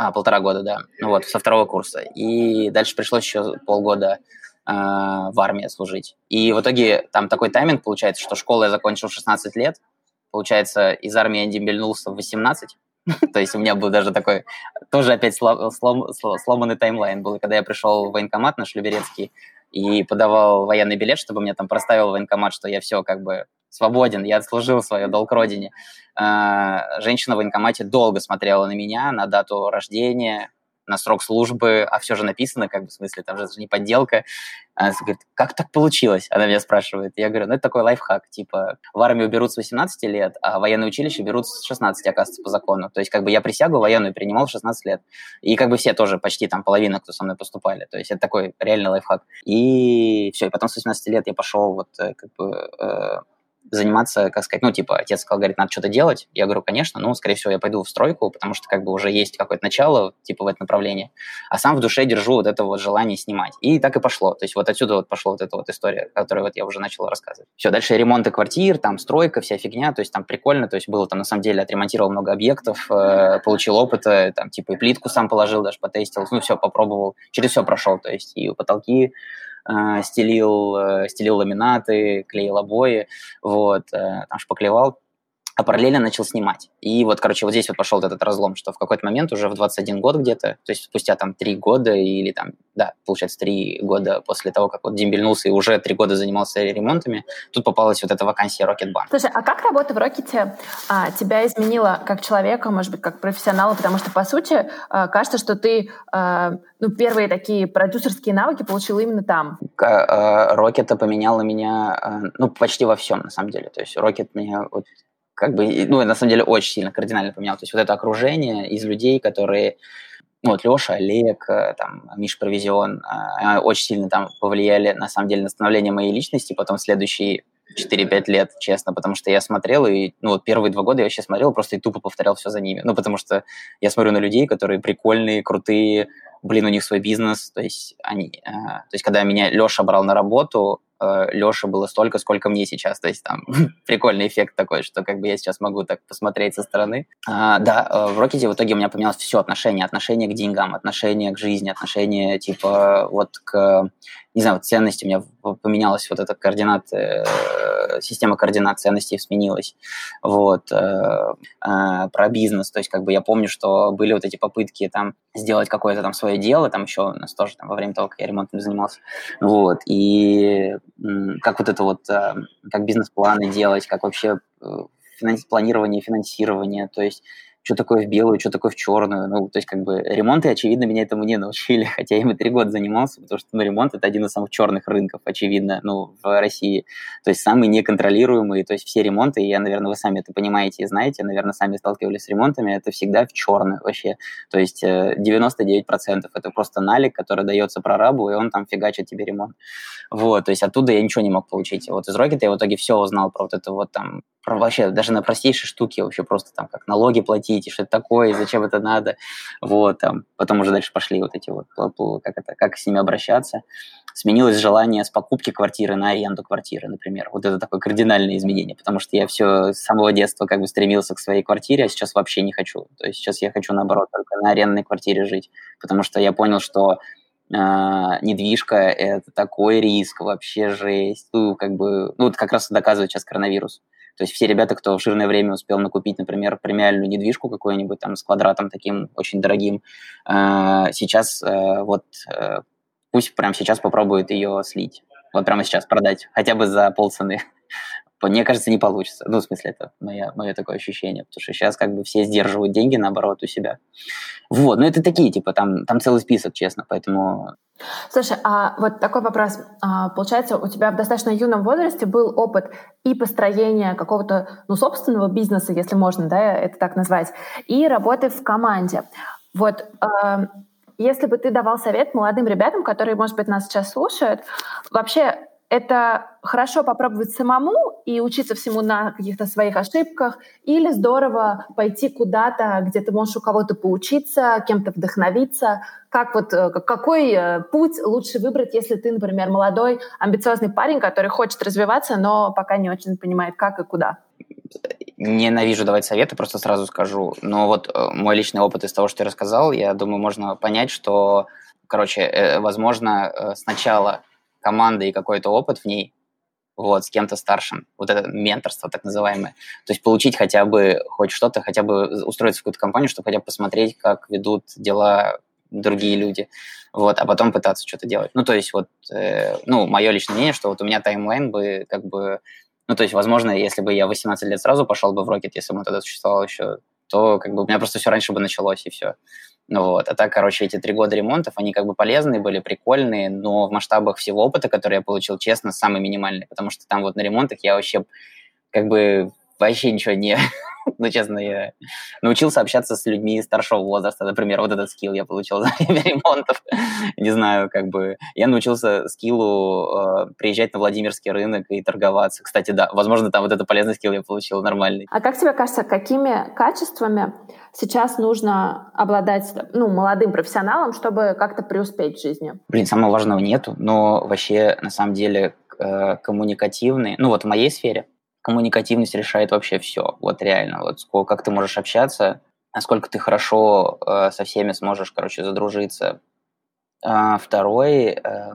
а, полтора года, да. Ну вот, со второго курса. И дальше пришлось еще полгода э, в армии служить. И в итоге там такой тайминг получается, что школу я закончил в 16 лет. Получается, из армии я дембельнулся в 18. [LAUGHS] То есть у меня был даже такой, тоже опять слом, слом, сломанный таймлайн был. Когда я пришел в военкомат на Шлюберецкий и подавал военный билет, чтобы мне там проставил военкомат, что я все как бы свободен, я отслужил свое долг родине. А, женщина в военкомате долго смотрела на меня, на дату рождения, на срок службы, а все же написано, как бы, в смысле, там же не подделка. Она говорит, как так получилось? Она меня спрашивает. Я говорю, ну, это такой лайфхак, типа, в армию берут с 18 лет, а военное училище берут с 16, оказывается, по закону. То есть, как бы, я присягу военную принимал в 16 лет. И, как бы, все тоже, почти там половина, кто со мной поступали. То есть, это такой реальный лайфхак. И все, и потом с 18 лет я пошел вот, э, как бы, э, заниматься, как сказать, ну, типа, отец сказал, говорит, надо что-то делать. Я говорю, конечно, ну, скорее всего, я пойду в стройку, потому что, как бы, уже есть какое-то начало, типа, в это направление. А сам в душе держу вот это вот желание снимать. И так и пошло. То есть вот отсюда вот пошла вот эта вот история, которую вот я уже начал рассказывать. Все, дальше ремонты квартир, там, стройка, вся фигня, то есть там прикольно, то есть было там, на самом деле, отремонтировал много объектов, э, получил опыта, там, типа, и плитку сам положил, даже потестил, ну, все, попробовал, через все прошел, то есть и потолки, стелил, э, стелил ламинаты, клеил обои, вот, э, там шпаклевал а параллельно начал снимать. И вот, короче, вот здесь вот пошел этот разлом, что в какой-то момент уже в 21 год где-то, то есть спустя там 3 года или там, да, получается, 3 года после того, как вот дембельнулся и уже 3 года занимался ремонтами, тут попалась вот эта вакансия Rocketbank. Слушай, а как работа в Рокете а, тебя изменила как человека, может быть, как профессионала? Потому что, по сути, а, кажется, что ты а, ну, первые такие продюсерские навыки получил именно там. Рокета поменяла меня, а, ну, почти во всем, на самом деле. То есть Рокет меня вот как бы, ну, на самом деле, очень сильно кардинально поменял. То есть вот это окружение из людей, которые, ну, вот Леша, Олег, э, там, Миш Провизион, э, очень сильно там повлияли, на самом деле, на становление моей личности, потом следующие 4-5 лет, честно, потому что я смотрел, и, ну, вот первые два года я вообще смотрел, просто и тупо повторял все за ними. Ну, потому что я смотрю на людей, которые прикольные, крутые, блин, у них свой бизнес, то есть они, э, то есть когда меня Леша брал на работу, э, было столько, сколько мне сейчас. То есть там [LAUGHS] прикольный эффект такой, что как бы я сейчас могу так посмотреть со стороны. А, да, э, в Рокете в итоге у меня поменялось все отношение. Отношение к деньгам, отношение к жизни, отношение типа вот к не знаю, вот ценности, у меня поменялась вот эта координат, э, система координат ценностей сменилась, вот, э, э, про бизнес, то есть как бы я помню, что были вот эти попытки там сделать какое-то там свое дело, там еще у нас тоже там во время того, как я ремонтом занимался, вот, и как вот это вот, как бизнес-планы делать, как вообще финанс, планирование, финансирование, то есть что такое в белую, что такое в черную. Ну, то есть, как бы, ремонты, очевидно, меня этому не [LAUGHS] научили, хотя я им и три года занимался, потому что, ну, ремонт – это один из самых черных рынков, очевидно, ну, в России. То есть, самый неконтролируемый, то есть, все ремонты, я, наверное, вы сами это понимаете и знаете, наверное, сами сталкивались с ремонтами, это всегда в черную вообще. То есть, 99% э, это просто налик, который дается прорабу, и он там фигачит тебе ремонт. Вот, то есть, оттуда я ничего не мог получить. Вот из Rocket я в итоге все узнал про вот это вот там вообще даже на простейшие штуки вообще просто там как налоги платить, и что это такое, и зачем это надо, вот, там, потом уже дальше пошли вот эти вот, как это, как с ними обращаться. Сменилось желание с покупки квартиры на аренду квартиры, например. Вот это такое кардинальное изменение, потому что я все с самого детства как бы стремился к своей квартире, а сейчас вообще не хочу. То есть сейчас я хочу, наоборот, только на арендной квартире жить, потому что я понял, что э, недвижка – это такой риск, вообще жесть. Ну, как бы, ну, вот как раз доказывает сейчас коронавирус. То есть все ребята, кто в жирное время успел накупить, например, премиальную недвижку какую-нибудь там с квадратом таким очень дорогим, э, сейчас э, вот э, пусть прямо сейчас попробует ее слить. Вот прямо сейчас продать, хотя бы за полцены. [LAUGHS] Мне кажется, не получится. Ну, в смысле, это мое, мое такое ощущение, потому что сейчас как бы все сдерживают деньги, наоборот, у себя. Вот, ну это такие, типа, там, там целый список, честно, поэтому... Слушай, а вот такой вопрос. А, получается, у тебя в достаточно юном возрасте был опыт и построения какого-то, ну, собственного бизнеса, если можно, да, это так назвать, и работы в команде. Вот, а, если бы ты давал совет молодым ребятам, которые, может быть, нас сейчас слушают, вообще это хорошо попробовать самому и учиться всему на каких-то своих ошибках, или здорово пойти куда-то, где ты можешь у кого-то поучиться, кем-то вдохновиться. Как вот, э, какой э, путь лучше выбрать, если ты, например, молодой, амбициозный парень, который хочет развиваться, но пока не очень понимает, как и куда? Ненавижу давать советы, просто сразу скажу. Но вот э, мой личный опыт из того, что я рассказал, я думаю, можно понять, что, короче, возможно, сначала команда и какой-то опыт в ней, вот, с кем-то старшим, вот это менторство так называемое. То есть получить хотя бы хоть что-то, хотя бы устроиться в какую-то компанию, чтобы хотя бы посмотреть, как ведут дела другие люди, вот, а потом пытаться что-то делать. Ну, то есть вот, э, ну, мое личное мнение, что вот у меня таймлайн бы как бы, ну, то есть, возможно, если бы я 18 лет сразу пошел бы в Rocket, если бы он тогда существовал еще, то как бы у меня просто все раньше бы началось, и все. Вот. А так, короче, эти три года ремонтов, они как бы полезные были, прикольные, но в масштабах всего опыта, который я получил, честно, самый минимальный, потому что там вот на ремонтах я вообще как бы вообще ничего не, [LAUGHS] ну, честно, я научился общаться с людьми старшего возраста. Например, вот этот скилл я получил за [LAUGHS] время ремонтов. Не знаю, как бы... Я научился скиллу э, приезжать на Владимирский рынок и торговаться. Кстати, да, возможно, там вот это полезный скилл я получил нормальный. А как тебе кажется, какими качествами сейчас нужно обладать ну, молодым профессионалом, чтобы как-то преуспеть в жизни? Блин, самого важного нету, но вообще, на самом деле, э, коммуникативный, ну вот в моей сфере, коммуникативность решает вообще все. Вот реально, вот сколько, как ты можешь общаться, насколько ты хорошо э, со всеми сможешь, короче, задружиться. А, второй, э,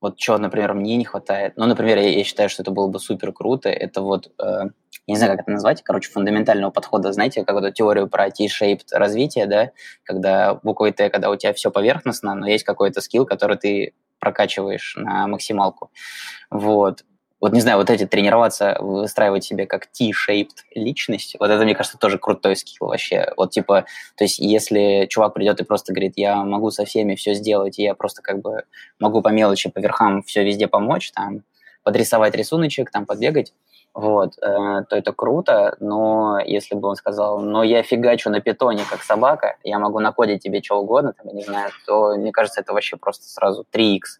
вот что, например, мне не хватает. Ну, например, я, я считаю, что это было бы супер круто. Это вот, э, не знаю, как это назвать, короче, фундаментального подхода, знаете, как вот теорию про T-shaped развитие, да, когда буквой Т, когда у тебя все поверхностно, но есть какой-то скилл, который ты прокачиваешь на максималку. Вот вот не знаю, вот эти тренироваться, выстраивать себе как T-shaped личность, вот это, мне кажется, тоже крутой скилл вообще. Вот типа, то есть если чувак придет и просто говорит, я могу со всеми все сделать, и я просто как бы могу по мелочи, по верхам все везде помочь, там, подрисовать рисуночек, там, подбегать, вот, э, то это круто, но если бы он сказал, но я фигачу на питоне, как собака, я могу накодить тебе что угодно, там, я не знаю, то, мне кажется, это вообще просто сразу 3х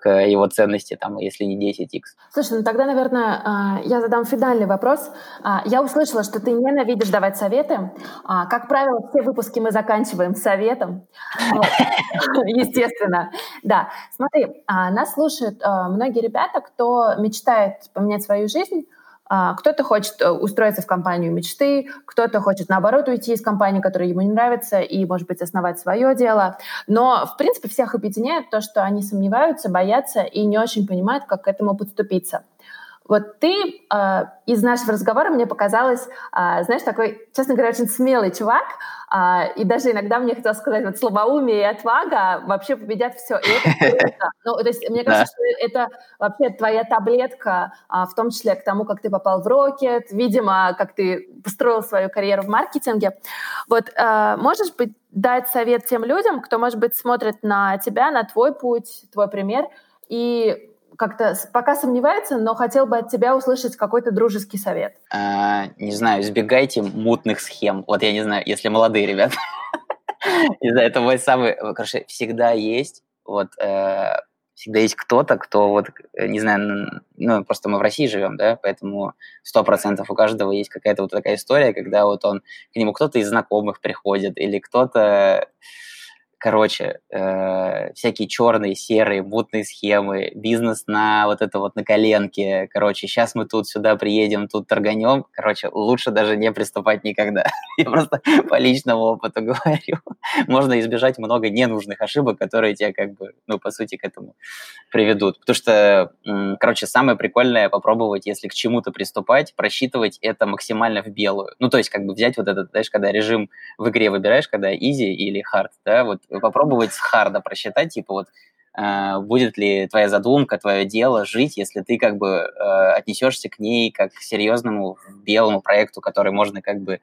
к его ценности, там, если не 10x. Слушай, ну тогда, наверное, а, я задам финальный вопрос. А, я услышала, что ты ненавидишь давать советы. А, как правило, все выпуски мы заканчиваем советом. [LAUGHS] Естественно. Да. Смотри, нас слушают многие ребята, кто мечтает поменять свою жизнь, кто-то хочет э, устроиться в компанию мечты, кто-то хочет, наоборот, уйти из компании, которая ему не нравится, и, может быть, основать свое дело. Но, в принципе, всех объединяет то, что они сомневаются, боятся и не очень понимают, как к этому подступиться. Вот ты э, из нашего разговора мне показалось, э, знаешь, такой, честно говоря, очень смелый чувак, э, и даже иногда мне хотелось сказать, вот слабоумие и отвага вообще победят все. И это круто. [LAUGHS] Ну, то есть мне кажется, что это вообще твоя таблетка, в том числе к тому, как ты попал в Рокет, видимо, как ты построил свою карьеру в маркетинге. Вот можешь быть дать совет тем людям, кто, может быть, смотрит на тебя, на твой путь, твой пример, и как-то пока сомневается, но хотел бы от тебя услышать какой-то дружеский совет. А, не знаю, избегайте мутных схем. Вот я не знаю, если молодые ребята. [LAUGHS] Не знаю, это мой самый... Короче, всегда есть вот э, всегда есть кто-то, кто вот, э, не знаю, ну, просто мы в России живем, да, поэтому сто процентов у каждого есть какая-то вот такая история, когда вот он, к нему кто-то из знакомых приходит, или кто-то короче, э, всякие черные, серые, мутные схемы, бизнес на вот это вот на коленке, короче, сейчас мы тут сюда приедем, тут торганем, короче, лучше даже не приступать никогда. [LAUGHS] Я просто по личному опыту [LAUGHS] говорю. Можно избежать много ненужных ошибок, которые тебя как бы, ну, по сути, к этому приведут. Потому что, короче, самое прикольное попробовать, если к чему-то приступать, просчитывать это максимально в белую. Ну, то есть, как бы взять вот этот, знаешь, когда режим в игре выбираешь, когда easy или hard, да, вот попробовать харда просчитать, типа вот э, будет ли твоя задумка, твое дело жить, если ты как бы э, отнесешься к ней как к серьезному белому проекту, который можно как бы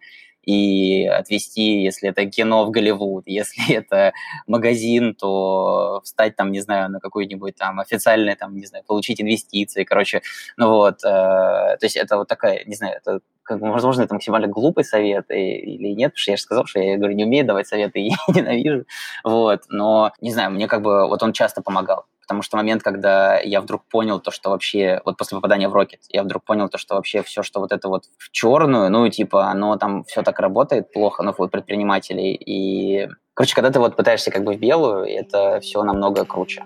и отвести, если это кино в Голливуд, [LAUGHS] если это магазин, то встать там, не знаю, на какой-нибудь там официальный, там, не знаю, получить инвестиции, короче, ну вот, э, то есть это вот такая, не знаю, это как возможно, это максимально глупый совет и, или нет, потому что я же сказал, что я, говорю, не умею давать советы [LAUGHS] и ненавижу, вот, но, не знаю, мне как бы, вот он часто помогал, потому что момент, когда я вдруг понял то, что вообще, вот после попадания в Рокет, я вдруг понял то, что вообще все, что вот это вот в черную, ну, типа, оно там все так работает плохо, ну, вот предпринимателей, и, короче, когда ты вот пытаешься как бы в белую, это все намного круче.